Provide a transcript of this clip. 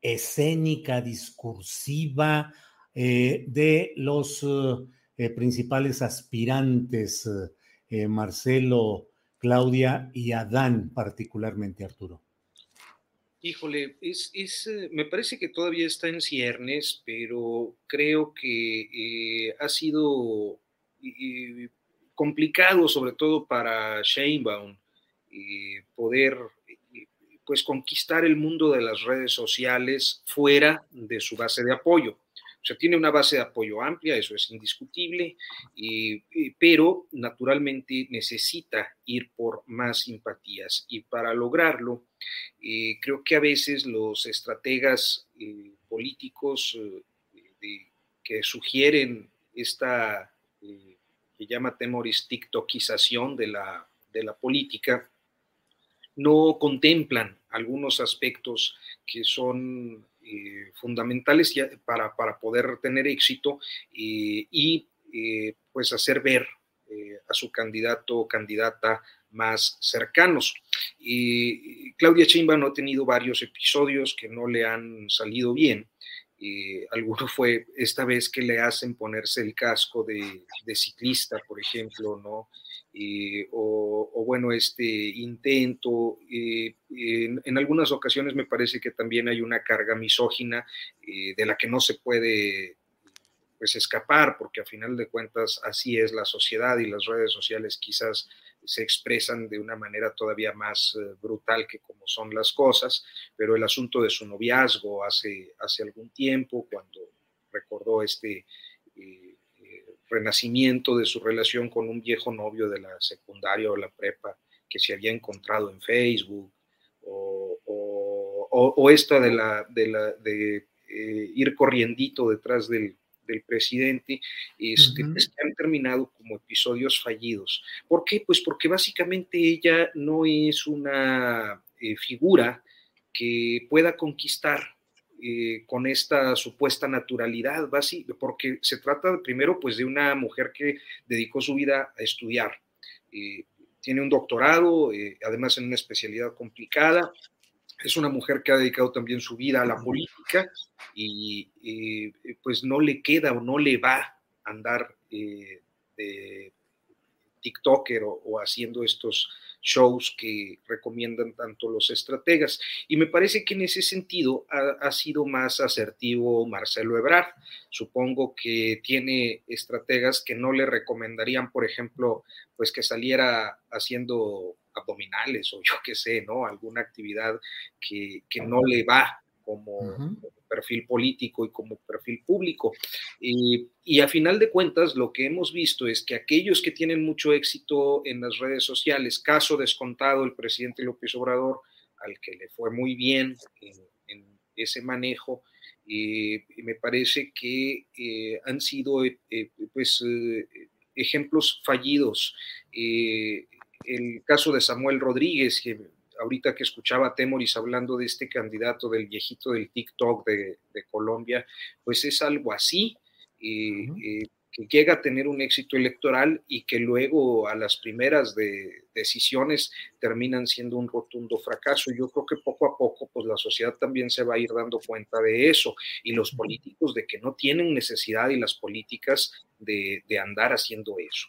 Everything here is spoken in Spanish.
escénica, discursiva eh, de los eh, principales aspirantes, eh, Marcelo, Claudia y Adán, particularmente Arturo. Híjole, es, me parece que todavía está en ciernes, pero creo que ha sido complicado, sobre todo para Sheinbaum, poder pues conquistar el mundo de las redes sociales fuera de su base de apoyo. O sea, tiene una base de apoyo amplia, eso es indiscutible, pero naturalmente necesita ir por más simpatías. Y para lograrlo, eh, creo que a veces los estrategas eh, políticos eh, que sugieren esta, que llama Temoris, tiktokización de la, de la política, no contemplan algunos aspectos que son eh, fundamentales para, para, poder tener éxito eh, y eh, pues hacer ver a su candidato o candidata más cercanos. Claudia Sheinbaum ha tenido varios episodios que no le han salido bien. Alguno fue esta vez que le hacen ponerse el casco de, de ciclista, por ejemplo, ¿no? Eh, o, bueno, este intento. Eh, en, algunas ocasiones me parece que también hay una carga misógina eh, de la que no se puede pues escapar, porque a final de cuentas así es la sociedad y las redes sociales quizás se expresan de una manera todavía más brutal que como son las cosas, pero el asunto de su noviazgo hace, hace algún tiempo, cuando recordó este renacimiento de su relación con un viejo novio de la secundaria o la prepa que se había encontrado en Facebook, o, esta de, la, de, la, de eh, ir corriendito detrás del, presidente, este, pues, que han terminado como episodios fallidos. ¿Por qué? Pues porque básicamente ella no es una eh, figura que pueda conquistar eh, con esta supuesta naturalidad, porque se trata primero pues de una mujer que dedicó su vida a estudiar. Eh, tiene un doctorado, eh, además en una especialidad complicada. Es una mujer que ha dedicado también su vida a la política y pues no le queda o no le va a andar de TikToker o haciendo estos shows que recomiendan tanto los estrategas. Y me parece que en ese sentido ha, sido más asertivo Marcelo Ebrard. Supongo que tiene estrategas que no le recomendarían, por ejemplo, pues que saliera haciendo abdominales o yo qué sé, ¿no? Alguna actividad que, que no le va como, perfil político y como perfil público. y a final de cuentas, lo que hemos visto es que aquellos que tienen mucho éxito en las redes sociales, caso descontado el presidente López Obrador, al que le fue muy bien en, ese manejo, y me parece que eh, han sido eh, eh, pues, ejemplos fallidos. El caso de Samuel Rodríguez, que ahorita que escuchaba a Temoris hablando de este candidato del viejito del TikTok de, Colombia, pues es algo así, eh, eh, llega a tener un éxito electoral y que luego a las primeras de decisiones terminan siendo un rotundo fracaso. Yo creo que poco a poco pues la sociedad también se va a ir dando cuenta de eso y los políticos de que no tienen necesidad y las políticas de, de andar haciendo eso.